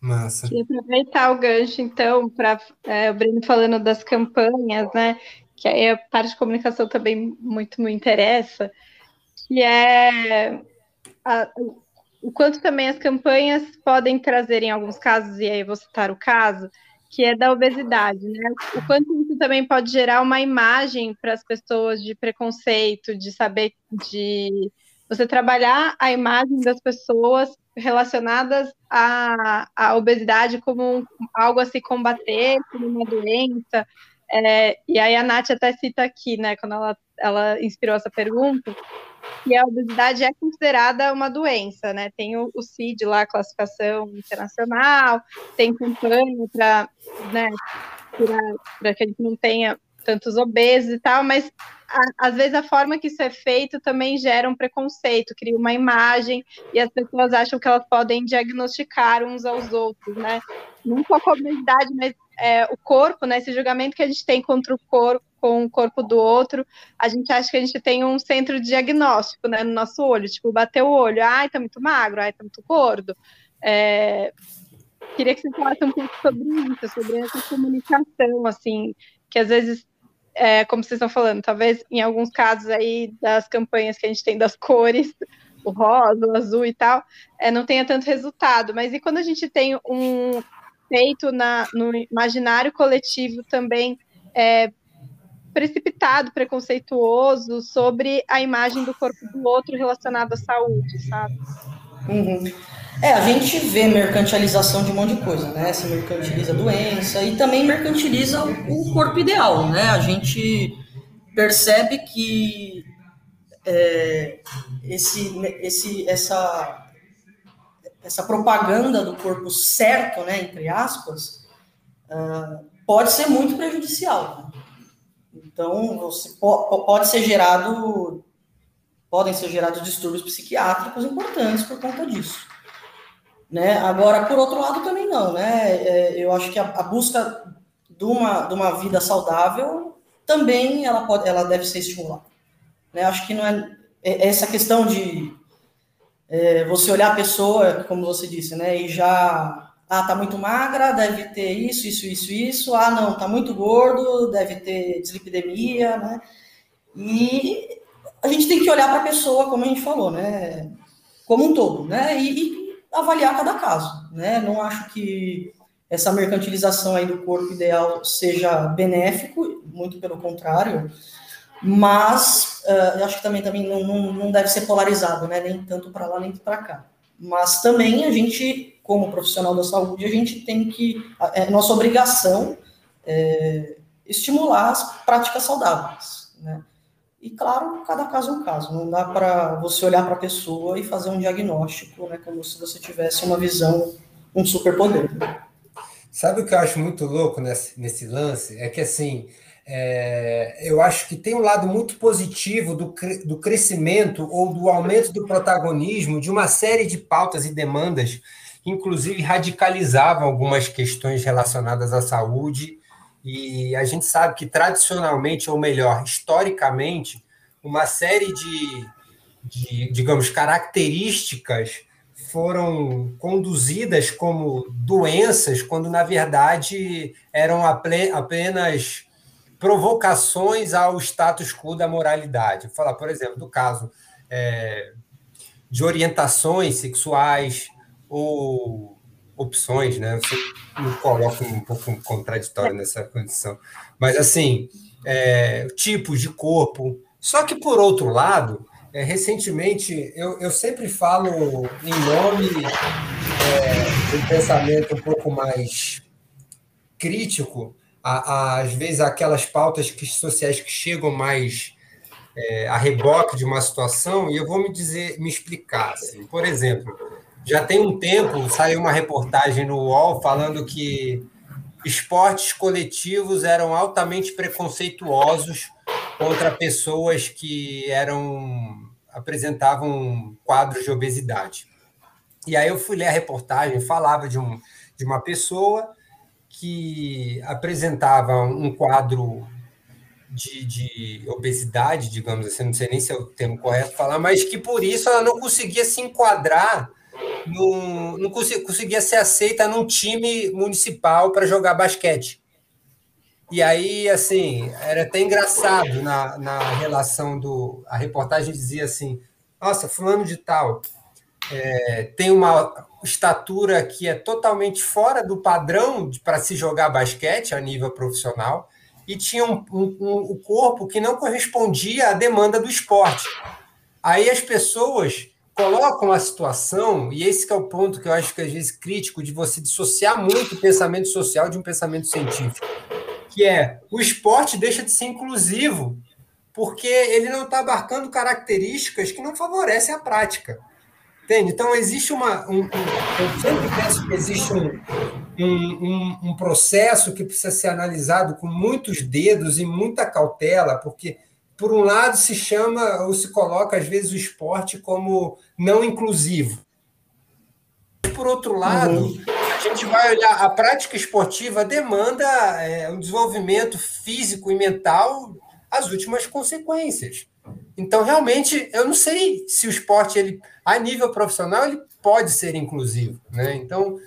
S3: Massa.
S2: Queria aproveitar o gancho, então, para é, o Breno falando das campanhas, né? Que aí a parte de comunicação também muito me interessa, que é a, o quanto também as campanhas podem trazer, em alguns casos, e aí eu vou citar o caso, que é da obesidade, né? O quanto isso também pode gerar uma imagem para as pessoas de preconceito, de saber, de você trabalhar a imagem das pessoas relacionadas à, à obesidade como um, algo a se combater, como uma doença. É, e aí a Nath até cita aqui, né, quando ela, ela inspirou essa pergunta, que a obesidade é considerada uma doença, né? Tem o, o CID lá, classificação internacional, tem campanha para né, que a gente não tenha tantos obesos e tal, mas a, às vezes a forma que isso é feito também gera um preconceito, cria uma imagem e as pessoas acham que elas podem diagnosticar uns aos outros, né? Não só a obesidade, mas é, o corpo, né? Esse julgamento que a gente tem contra o corpo, com o corpo do outro, a gente acha que a gente tem um centro diagnóstico, né, no nosso olho, tipo, bater o olho, ai, tá muito magro, ai, tá muito gordo. É, queria que você falasse um pouco sobre isso, sobre essa comunicação, assim, que às vezes é, como vocês estão falando, talvez em alguns casos aí das campanhas que a gente tem das cores, o rosa, o azul e tal, é, não tenha tanto resultado. Mas e quando a gente tem um feito na, no imaginário coletivo também é, precipitado, preconceituoso sobre a imagem do corpo do outro relacionado à saúde, sabe?
S4: Uhum. É, a gente vê mercantilização de um monte de coisa, né? Se mercantiliza a doença e também mercantiliza o corpo ideal, né? A gente percebe que é, esse, esse, essa, essa propaganda do corpo certo, né, entre aspas, uh, pode ser muito prejudicial. Né? Então, você po pode ser gerado, podem ser gerados distúrbios psiquiátricos importantes por conta disso. Né? Agora, por outro lado, também não. Né? É, eu acho que a, a, busca de uma, de uma vida saudável também ela, pode, ela deve ser estimulada. Né? Acho que não é, é essa questão de é, você olhar a pessoa, como você disse, né, e já ah, tá muito magra, deve ter isso, isso, isso, isso. Ah, não, tá muito gordo, deve ter dislipidemia, né? E a gente tem que olhar para a pessoa, como a gente falou, né? Como um todo, né? E, e avaliar cada caso, né? Não acho que essa mercantilização aí do corpo ideal seja benéfico, muito pelo contrário, mas uh, acho que também, também não, não, não, deve ser polarizado, né? Nem tanto para lá nem para cá. Mas também a gente, como profissional da saúde, a gente tem que é nossa obrigação é, estimular as práticas saudáveis, né? E claro, cada caso é um caso. Não dá para você olhar para a pessoa e fazer um diagnóstico, né, como se você tivesse uma visão, um superpoder.
S3: Sabe o que eu acho muito louco nesse, nesse lance? É que assim, é, eu acho que tem um lado muito positivo do, do crescimento ou do aumento do protagonismo de uma série de pautas e demandas que, inclusive, radicalizavam algumas questões relacionadas à saúde e a gente sabe que tradicionalmente, ou melhor, historicamente, uma série de, de digamos, características foram conduzidas como doenças, quando na verdade eram apenas provocações ao status quo da moralidade. Vou falar, por exemplo, do caso é, de orientações sexuais ou opções, né? Você me coloca um pouco contraditório nessa condição. Mas, assim, é, tipos de corpo. Só que, por outro lado, é, recentemente, eu, eu sempre falo em nome é, de um pensamento um pouco mais crítico, a, a, às vezes aquelas pautas que, sociais que chegam mais é, a reboque de uma situação, e eu vou me dizer, me explicar. Assim. Por exemplo, já tem um tempo, saiu uma reportagem no UOL falando que esportes coletivos eram altamente preconceituosos contra pessoas que eram apresentavam quadros de obesidade. E aí eu fui ler a reportagem, falava de, um, de uma pessoa que apresentava um quadro de, de, obesidade, digamos assim, não sei nem se é o termo correto falar, mas que por isso ela não conseguia se enquadrar não, conseguia ser aceita num time municipal para jogar basquete. E aí, assim, era até engraçado na, na relação do. A reportagem dizia assim: nossa, fulano de tal é, tem uma estatura que é totalmente fora do padrão para se jogar basquete a nível profissional e tinha um, um, um, um corpo que não correspondia à demanda do esporte. Aí as pessoas colocam a situação, e esse é o ponto que eu acho que às vezes crítico de você dissociar muito o pensamento social de um pensamento científico, que é o esporte deixa de ser inclusivo porque ele não está abarcando características que não favorecem a prática. Entende? Então, existe uma. Um, um, eu sempre penso que existe um, um, um, processo que precisa ser analisado com muitos dedos e muita cautela, porque, por um lado, se chama ou se coloca, às vezes, o esporte como não inclusivo. Por outro lado, uhum. a gente vai olhar a prática esportiva demanda é, um desenvolvimento físico e mental as últimas consequências. Então, realmente, eu não sei se o esporte, ele, a nível profissional, ele pode ser inclusivo. Né? Então,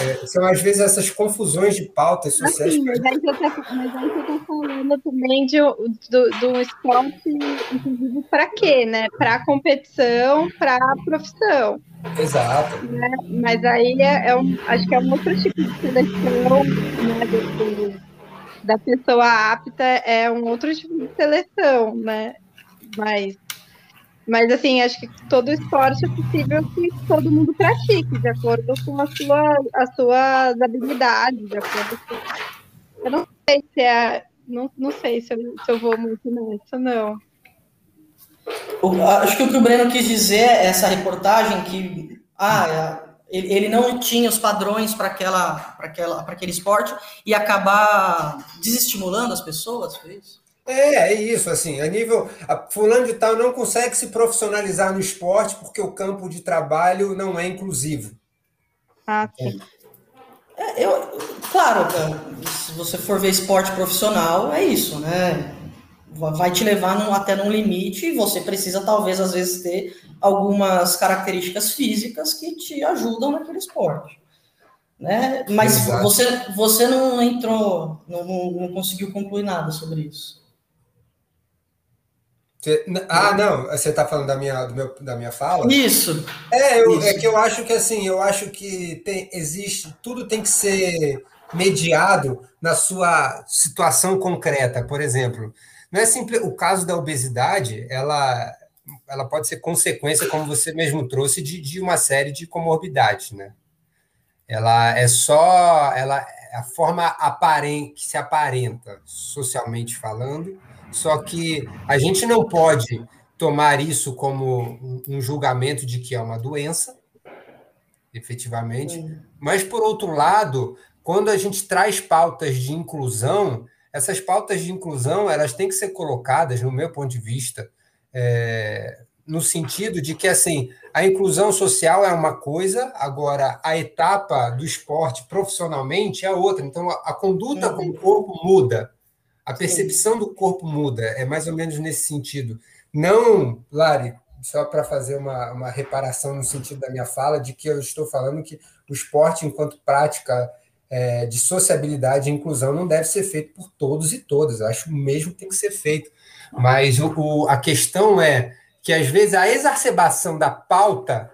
S3: é, são às vezes essas confusões de pautas sociais. Assim,
S2: mas aí você está falando também de, do, do esporte inclusive para quê, né? Para competição, para profissão.
S3: Exato.
S2: Né? Mas aí é, é, um, acho que é um outro tipo de seleção né, do, do, da pessoa apta, é um outro tipo de seleção, né? Mas, mas assim, acho que todo esporte é possível que todo mundo pratique, de acordo com a sua, as suas habilidades, de acordo com... Eu não sei se é. Não, não sei se eu, se eu vou muito nessa, não.
S4: Acho que o que o Breno quis dizer é essa reportagem que ah, é, ele, não tinha os padrões para aquela, para aquela, para aquele esporte e acabar desestimulando as pessoas, foi isso?
S3: É, é isso, assim, a nível. A fulano de tal não consegue se profissionalizar no esporte porque o campo de trabalho não é inclusivo.
S2: Ah, sim.
S4: É, eu, claro, se você for ver esporte profissional, é isso, né? Vai te levar num, até num limite e você precisa, talvez, às vezes, ter algumas características físicas que te ajudam naquele esporte. Né? Mas você, você não entrou, não, não conseguiu concluir nada sobre isso.
S3: Ah, não, você está falando da minha, do meu, da minha fala?
S4: Isso.
S3: É, eu,
S4: Isso.
S3: é que eu acho que assim, eu acho que tem, existe, tudo tem que ser mediado na sua situação concreta. Por exemplo, não é simples. O caso da obesidade, ela, ela pode ser consequência, como você mesmo trouxe, de, de uma série de comorbidades, né? Ela é só, ela é a forma aparente que se aparenta socialmente falando só que a gente não pode tomar isso como um julgamento de que é uma doença, efetivamente. Mas, por outro lado, quando a gente traz pautas de inclusão, essas pautas de inclusão elas têm que ser colocadas, no meu ponto de vista, é, no sentido de que assim a inclusão social é uma coisa, agora a etapa do esporte profissionalmente é outra. Então, a, a conduta com o corpo muda. A percepção Sim. do corpo muda, é mais ou menos nesse sentido. Não, Lari, só para fazer uma, uma reparação no sentido da minha fala, de que eu estou falando que o esporte, enquanto prática é, de sociabilidade e inclusão, não deve ser feito por todos e todas. Eu acho mesmo que tem que ser feito. Mas o, o, a questão é que, às vezes, a exacerbação da pauta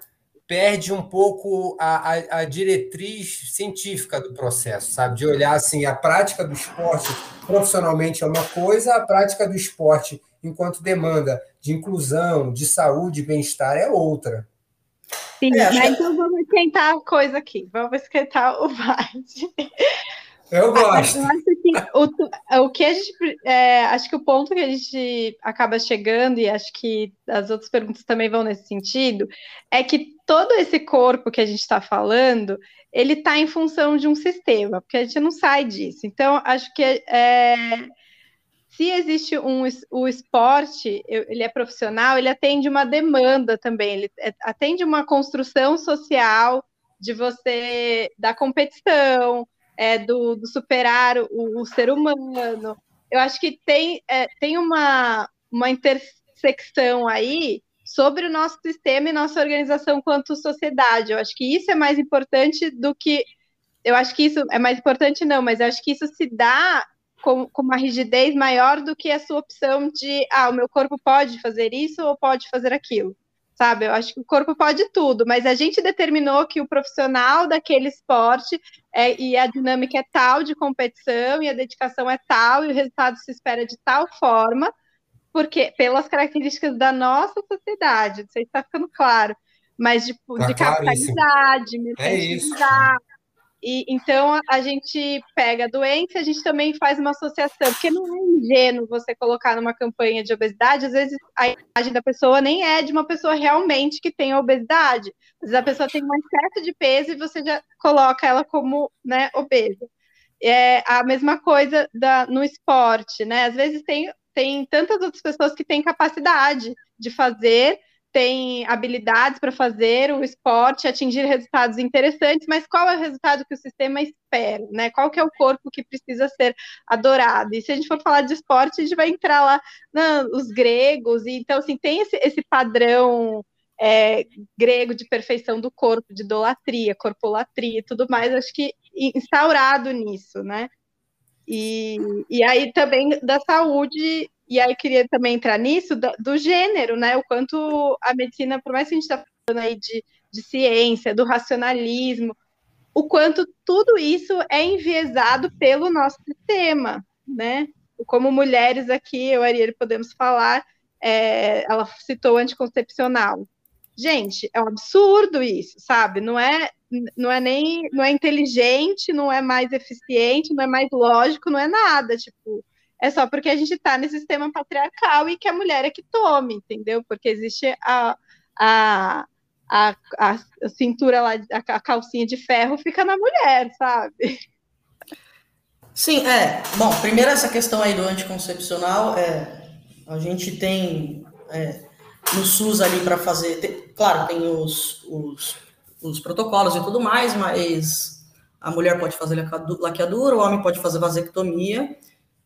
S3: perde um pouco a, a, a, diretriz científica do processo, sabe? De olhar assim, a prática do esporte profissionalmente é uma coisa, a prática do esporte enquanto demanda de inclusão, de saúde e bem-estar é outra.
S2: Sim, é, mas então vamos esquentar a coisa aqui, vamos esquentar o bate.
S3: Eu gosto. Eu
S2: acho que o, o que a gente. É, acho que o ponto que a gente acaba chegando, e acho que as outras perguntas também vão nesse sentido, é que todo esse corpo que a gente está falando, ele está em função de um sistema, porque a gente não sai disso. Então, acho que é, se existe um o esporte, ele é profissional, ele atende uma demanda também, ele é, atende uma construção social de você da competição, é, do, do, superar o, o, ser humano. Eu acho que tem, é, tem uma, uma intersecção aí sobre o nosso sistema e nossa organização quanto sociedade. Eu acho que isso é mais importante do que. Eu acho que isso é mais importante, não, mas eu acho que isso se dá com, com uma rigidez maior do que a sua opção de, ah, o meu corpo pode fazer isso ou pode fazer aquilo. sabe? Eu acho que o corpo pode tudo, mas a gente determinou que o profissional daquele esporte é, e a dinâmica é tal de competição e a dedicação é tal e o resultado se espera de tal forma, porque pelas características da nossa sociedade, não sei se está ficando claro, mas de, tá de capitalidade,
S3: é isso.
S2: E, então a gente pega a doença, a gente também faz uma associação, porque não é ingênuo você colocar numa campanha de obesidade, às vezes a imagem da pessoa nem é de uma pessoa realmente que tem obesidade. Às vezes a pessoa tem um excesso de peso e você já coloca ela como né, obesa. É a mesma coisa da, no esporte, né? Às vezes tem, tem tantas outras pessoas que têm capacidade de fazer tem habilidades para fazer o esporte, atingir resultados interessantes, mas qual é o resultado que o sistema espera, né? Qual que é o corpo que precisa ser adorado? E se a gente for falar de esporte, a gente vai entrar lá nos gregos, e então assim, tem esse, esse padrão é, grego de perfeição do corpo, de idolatria, corpolatria e tudo mais, acho que instaurado nisso, né? E, e aí também da saúde e aí queria também entrar nisso do, do, gênero, né? O quanto a medicina, por mais que a gente está falando aí de, de ciência, do racionalismo, o quanto tudo isso é enviesado pelo nosso sistema, né? Como mulheres aqui, eu e Ariel podemos falar, é, ela citou anticoncepcional. Gente, é um absurdo isso, sabe? Não é, não é nem, não é inteligente, não é mais eficiente, não é mais lógico, não é nada. Tipo, é só porque a gente está nesse sistema patriarcal e que a mulher é que tome, entendeu? Porque existe a, a, a, a cintura lá, a, calcinha de ferro fica na mulher, sabe?
S4: Sim, é. Bom, primeiro essa questão aí do anticoncepcional, é, a gente tem é, no SUS ali para fazer, tem, claro, tem os, os, os protocolos e tudo mais, mas a mulher pode fazer laqueadura, o homem pode fazer vasectomia,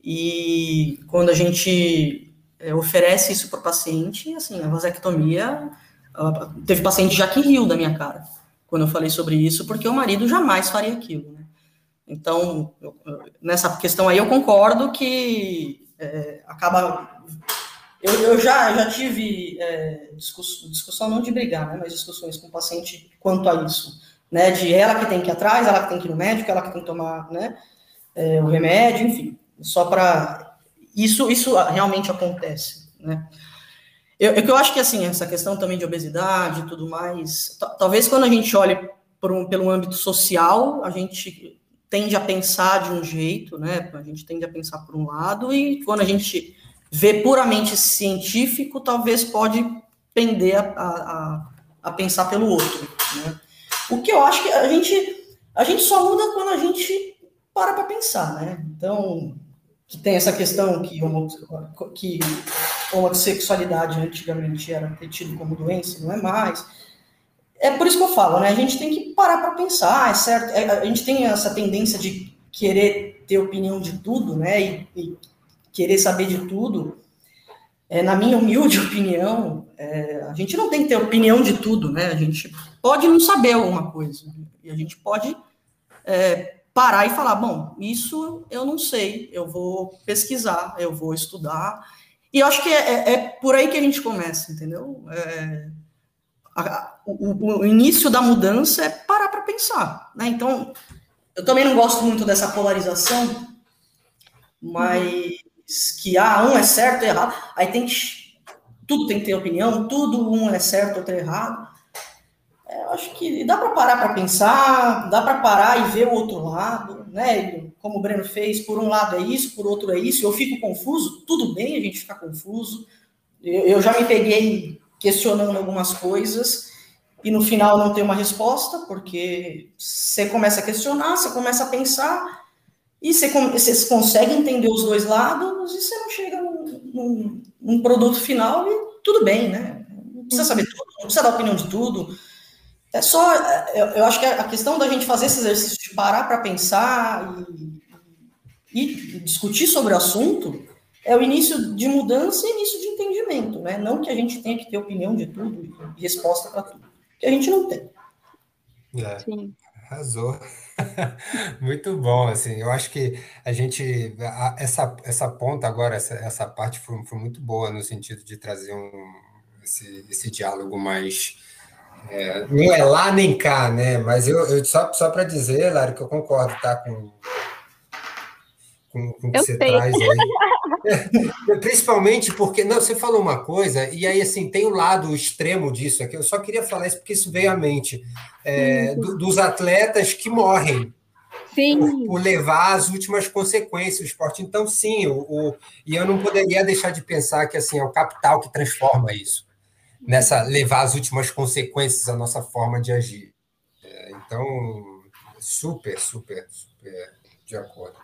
S4: e quando a gente é, oferece isso para o paciente, assim, a vasectomia, teve paciente já que riu da minha cara quando eu falei sobre isso, porque o marido jamais faria aquilo. Né? Então, eu, nessa questão aí, eu concordo que é, acaba. Eu, eu, já, já tive é, discuss, discussão, não de brigar, né, mas discussões com o paciente quanto a isso. Né, de ela que tem que ir atrás, ela que tem que ir no médico, ela que tem que tomar né, é, o remédio, enfim só para isso isso realmente acontece, né? Eu, eu acho que assim essa questão também de obesidade e tudo mais, talvez quando a gente olhe um, pelo âmbito social, a gente tende a pensar de um jeito, né? A gente tende a pensar por um lado e quando a gente vê puramente científico, talvez pode pender a, a, a pensar pelo outro, né? O que eu acho que a gente a gente só muda quando a gente para para pensar, né? Então, que tem essa questão que, homo, que homossexualidade antigamente era tido como doença, não é mais. É por isso que eu falo, né? A gente tem que parar para pensar, é certo? É, a gente tem essa tendência de querer ter opinião de tudo, né? E, e querer saber de tudo. É, na minha humilde opinião, é, a gente não tem que ter opinião de tudo, né? A gente pode não saber alguma coisa e a gente pode é, parar e falar: bom, isso eu não sei, eu vou pesquisar, eu vou estudar. E eu acho que é, é, é por aí que a gente começa, entendeu? É, a, o, o, início da mudança é parar para pensar, né? Então, eu também não gosto muito dessa polarização, mas que ah, um é certo errado, aí tem que tudo tem que ter opinião, tudo um é certo, outro é errado. Acho que dá para parar para pensar, dá para parar e ver o outro lado, né? Como o Breno fez, por um lado é isso, por outro é isso. Eu fico confuso, tudo bem a gente ficar confuso. Eu, eu já me peguei questionando algumas coisas e no final não tem uma resposta, porque você começa a questionar, você começa a pensar e você, você consegue entender os dois lados e você não chega num, num, num produto final e tudo bem, né? Não precisa saber tudo, não precisa dar opinião de tudo é só, eu, eu, acho que a questão da gente fazer esse exercício de parar para pensar e, e, discutir sobre o assunto é o início de mudança e início de entendimento, né? Não que a gente tenha que ter opinião de tudo e resposta para tudo, que a gente não tem.
S3: É, Sim. Arrasou. Muito bom, assim, eu acho que a gente, essa, essa ponta agora, essa, essa parte foi, foi muito boa no sentido de trazer um, esse, esse diálogo mais. É, não é lá nem cá, né? Mas eu, eu só, só para dizer, Lara, que eu concordo, tá? Com, com, com o que eu você sei. traz aí. Principalmente porque, não, você falou uma coisa, e aí, assim, tem o um lado extremo disso aqui, eu só queria falar isso porque isso veio à mente, é, do, dos atletas que morrem, por, por, levar as últimas consequências do esporte. Então, sim, o, o, e eu não poderia deixar de pensar que assim é o capital que transforma isso, nessa levar as últimas consequências da nossa forma de agir. É, então, super, super, super de acordo.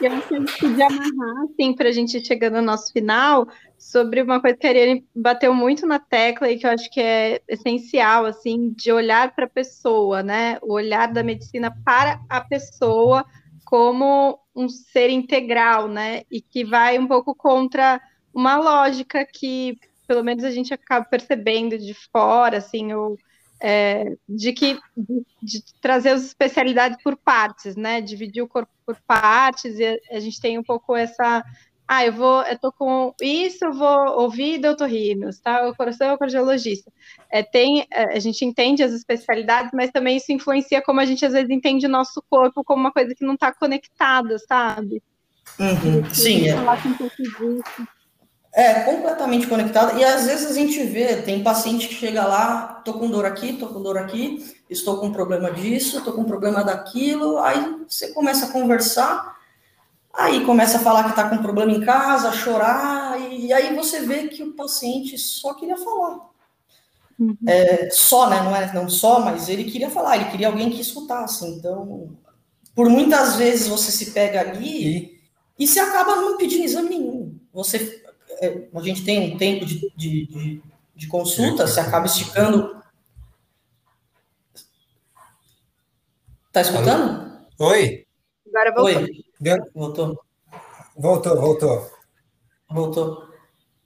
S2: E eu acho que a gente podia amarrar, assim, para a gente chegar no nosso final, sobre uma coisa que a Ariane bateu muito na tecla e que eu acho que é essencial, assim, de olhar para a pessoa, né? O olhar da medicina para a pessoa como um ser integral, né? E que vai um pouco contra uma lógica que, pelo menos, a gente acaba percebendo de fora, assim, ou é, de que de, de, trazer as especialidades por partes, né? Dividir o corpo por partes, e a, a gente tem um pouco essa. Ah, eu vou, eu tô com isso, eu vou ouvir doutorrinos, tá? O coração é o cardiologista. É, tem, é, a gente entende as especialidades, mas também isso influencia como a gente às vezes entende o nosso corpo como uma coisa que não está conectada, sabe?
S4: Uhum, sim. É. Um pouco disso. É, completamente conectada. E às vezes a gente vê, tem paciente que chega lá, tô com dor aqui, tô com dor aqui, estou com problema disso, tô com problema daquilo. Aí você começa a conversar, aí começa a falar que tá com problema em casa, chorar, e aí você vê que o paciente só queria falar. Uhum. É, só, né? Não é não só, mas ele queria falar, ele queria alguém que escutasse. Então, por muitas vezes você se pega ali e, e se acaba não pedindo exame nenhum. Você a gente tem um tempo de, de, de, de consulta, você acaba esticando. Tá escutando?
S3: Oi.
S2: Agora voltou.
S4: Oi. Voltou.
S3: Voltou, voltou.
S4: Voltou.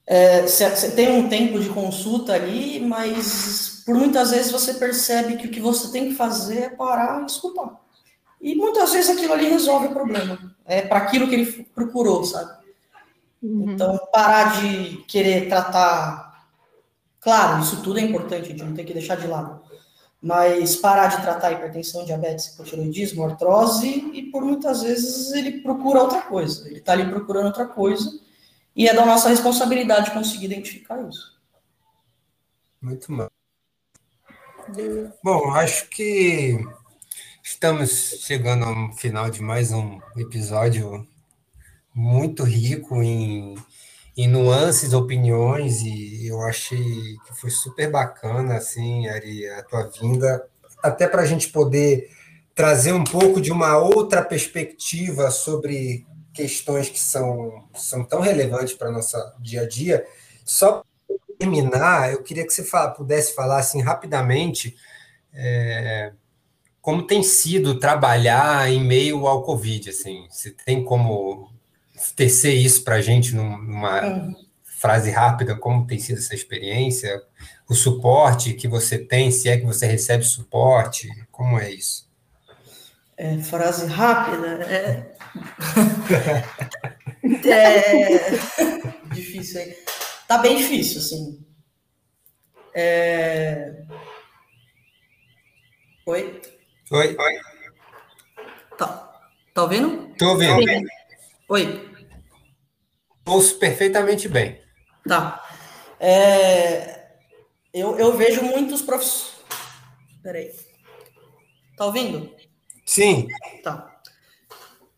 S4: É, você tem um tempo de consulta ali, mas por muitas vezes você percebe que o que você tem que fazer é parar e escutar. E muitas vezes aquilo ali resolve o problema. É para aquilo que ele procurou, sabe? Uhum. Então, parar de querer tratar. Claro, isso tudo é importante, a gente não tem que deixar de lado. Mas parar de tratar hipertensão, diabetes, hipotiroidismo, artrose, e por muitas vezes ele procura outra coisa. Ele está ali procurando outra coisa, e é da nossa responsabilidade conseguir identificar isso.
S3: Muito mal. Bom, acho que estamos chegando ao final de mais um episódio muito rico em, em nuances, opiniões, e eu achei que foi super bacana, assim, Ari, a tua vinda, até para a gente poder trazer um pouco de uma outra perspectiva sobre questões que são, são tão relevantes para nosso dia a dia. Só para terminar, eu queria que você fala, pudesse falar assim rapidamente é, como tem sido trabalhar em meio ao Covid, assim, se tem como tecer isso para a gente numa é. frase rápida, como tem sido essa experiência, o suporte que você tem, se é que você recebe suporte, como é isso?
S4: É, frase rápida, é... é... difícil aí. Tá bem difícil, assim. É... Oi?
S3: Oi, oi.
S4: Tá, tá ouvindo?
S3: Tô ouvindo.
S4: Oi.
S3: Ouço perfeitamente bem.
S4: Tá. É, eu, eu vejo muitos professores. Peraí. Tá ouvindo?
S3: Sim.
S4: Tá.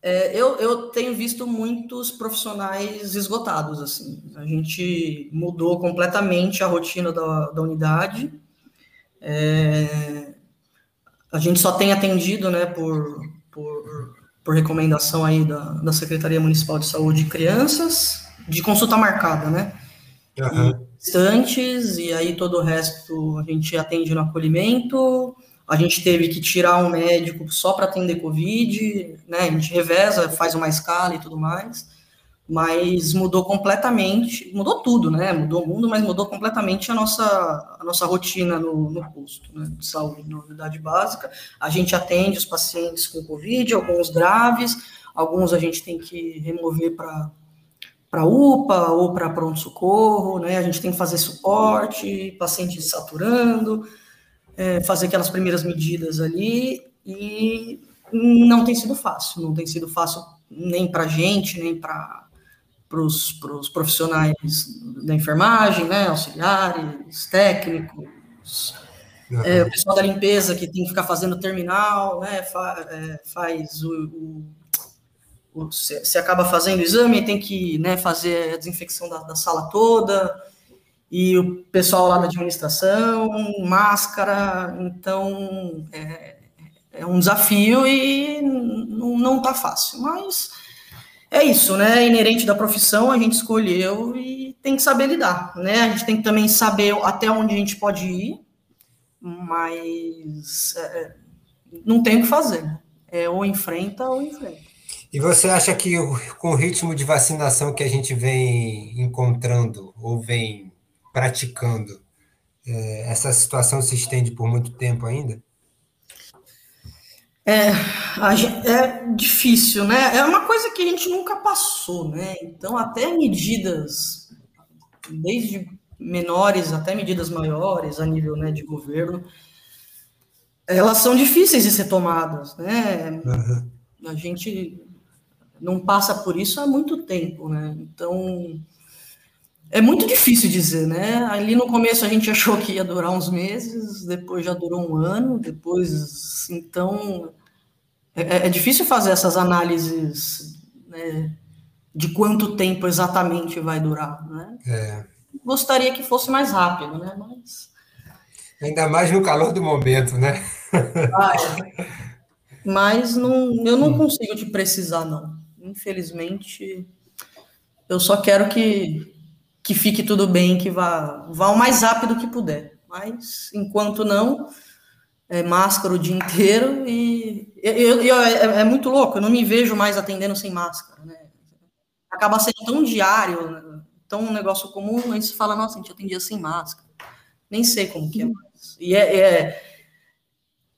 S4: É, eu, eu tenho visto muitos profissionais esgotados, assim. A gente mudou completamente a rotina da, da unidade. É, a gente só tem atendido, né, por, por, por recomendação aí da, da Secretaria Municipal de Saúde crianças, de consulta marcada, né? Uhum. Instantes, e aí todo o resto a gente atende no acolhimento. A gente teve que tirar um médico só para atender Covid, né? A gente reveza, faz uma escala e tudo mais. Mas mudou completamente, mudou tudo, né? Mudou o mundo, mas mudou completamente a nossa, a nossa rotina no, no posto né? de saúde, na unidade básica. A gente atende os pacientes com Covid, alguns graves, alguns a gente tem que remover para para UPA ou para pronto-socorro, né? A gente tem que fazer suporte, paciente saturando, é, fazer aquelas primeiras medidas ali, e não tem sido fácil, não tem sido fácil nem para a gente, nem para os profissionais da enfermagem, né, auxiliares, técnicos, é, o pessoal da limpeza que tem que ficar fazendo terminal, né, fa, é, faz o, o, se, acaba fazendo o exame, tem que né, fazer a desinfecção da, da sala toda, e o pessoal lá da administração, máscara, então é, é um desafio e não está fácil, mas é isso, né? É inerente da profissão, a gente escolheu e tem que saber lidar, né? A gente tem que também saber até onde a gente pode ir, mas é, não tem o que fazer. É ou enfrenta ou enfrenta.
S3: E você acha que com o ritmo de vacinação que a gente vem encontrando ou vem praticando, é, essa situação se estende por muito tempo ainda?
S4: É, é difícil, né? É uma coisa que a gente nunca passou, né? Então, até medidas, desde menores até medidas maiores a nível né, de governo, elas são difíceis de ser tomadas, né? Uhum. A gente não passa por isso há muito tempo, né? Então, é muito difícil dizer, né? Ali no começo a gente achou que ia durar uns meses, depois já durou um ano, depois. Então. É, é difícil fazer essas análises né, de quanto tempo exatamente vai durar, né? É. Gostaria que fosse mais rápido, né? Mas.
S3: Ainda mais no calor do momento, né?
S4: Ah, é. Mas não, eu não consigo te precisar, não. Infelizmente, eu só quero que que fique tudo bem, que vá, vá o mais rápido que puder. Mas, enquanto não, é máscara o dia inteiro e eu, eu, é, é, muito louco, eu não me vejo mais atendendo sem máscara, né? Acaba sendo tão diário, né? tão um negócio comum, aí você fala, nossa, a gente atendia sem máscara. Nem sei como que é mais. E é, é,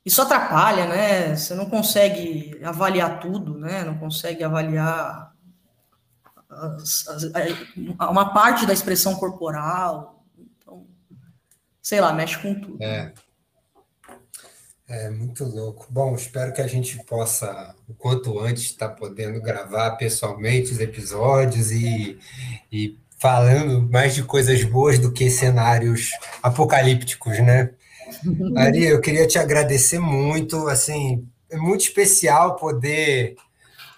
S4: isso atrapalha, né? Você não consegue avaliar tudo, né? Não consegue avaliar as, as, uma parte da expressão corporal. Então, sei lá, mexe com tudo.
S3: É. É muito louco. Bom, espero que a gente possa, o quanto antes, estar tá podendo gravar pessoalmente os episódios e, e falando mais de coisas boas do que cenários apocalípticos, né? Ari, eu queria te agradecer muito, assim, é muito especial poder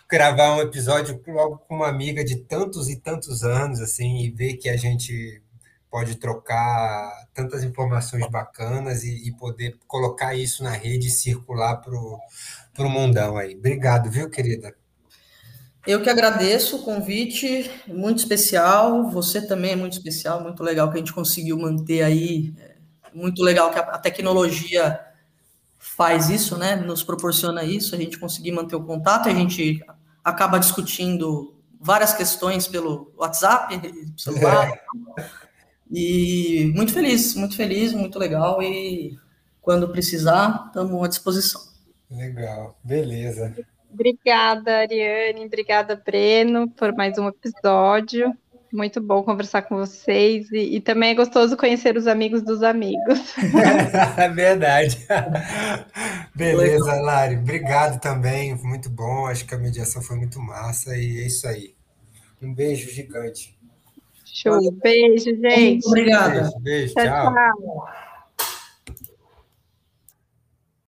S3: gravar um episódio logo com uma amiga de tantos e tantos anos, assim, e ver que a gente pode trocar tantas informações bacanas e, e poder colocar isso na rede e circular para o mundão aí. Obrigado, viu, querida?
S4: Eu que agradeço o convite, muito especial. Você também é muito especial, muito legal que a gente conseguiu manter aí. Muito legal que a tecnologia faz isso, né? Nos proporciona isso, a gente conseguir manter o contato, a gente acaba discutindo várias questões pelo WhatsApp, celular. É. E muito feliz, muito feliz, muito legal. E quando precisar, estamos à disposição.
S3: Legal, beleza.
S2: Obrigada, Ariane. Obrigada, Breno, por mais um episódio. Muito bom conversar com vocês e, e, também é gostoso conhecer os amigos dos amigos.
S3: É verdade. Beleza, Lari. Obrigado também. Muito bom. Acho que a mediação foi muito massa e é isso aí. Um beijo gigante.
S2: Show. Beijo, gente.
S4: Muito obrigada.
S3: Beijo, beijo tchau. tchau.